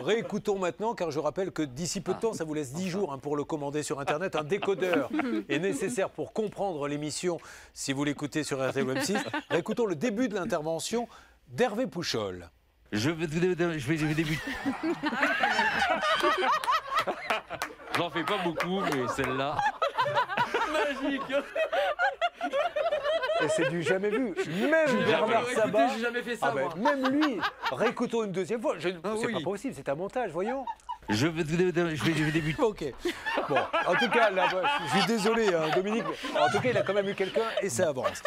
réécoutons maintenant, car je rappelle que d'ici peu de temps, ça vous laisse 10 jours hein, pour le commander sur Internet. Un décodeur est nécessaire pour comprendre l'émission si vous l'écoutez sur RTL Web 6. Réécoutons le début de l'intervention d'Hervé Pouchol. Je vais, je vais, je vais débuter. J'en fais pas beaucoup, mais celle-là. Magique Et c'est du jamais vu. Même Bernard Sabat. j'ai jamais fait ça, Ah ben, moi. même lui. Réécoutons une deuxième fois. Ah c'est oui. pas possible, c'est un montage, voyons. Je vais, je vais, je vais débuter. Ok. Bon, en tout cas, là, je suis désolé, hein, Dominique. mais En tout cas, il a quand même eu quelqu'un et ça avance.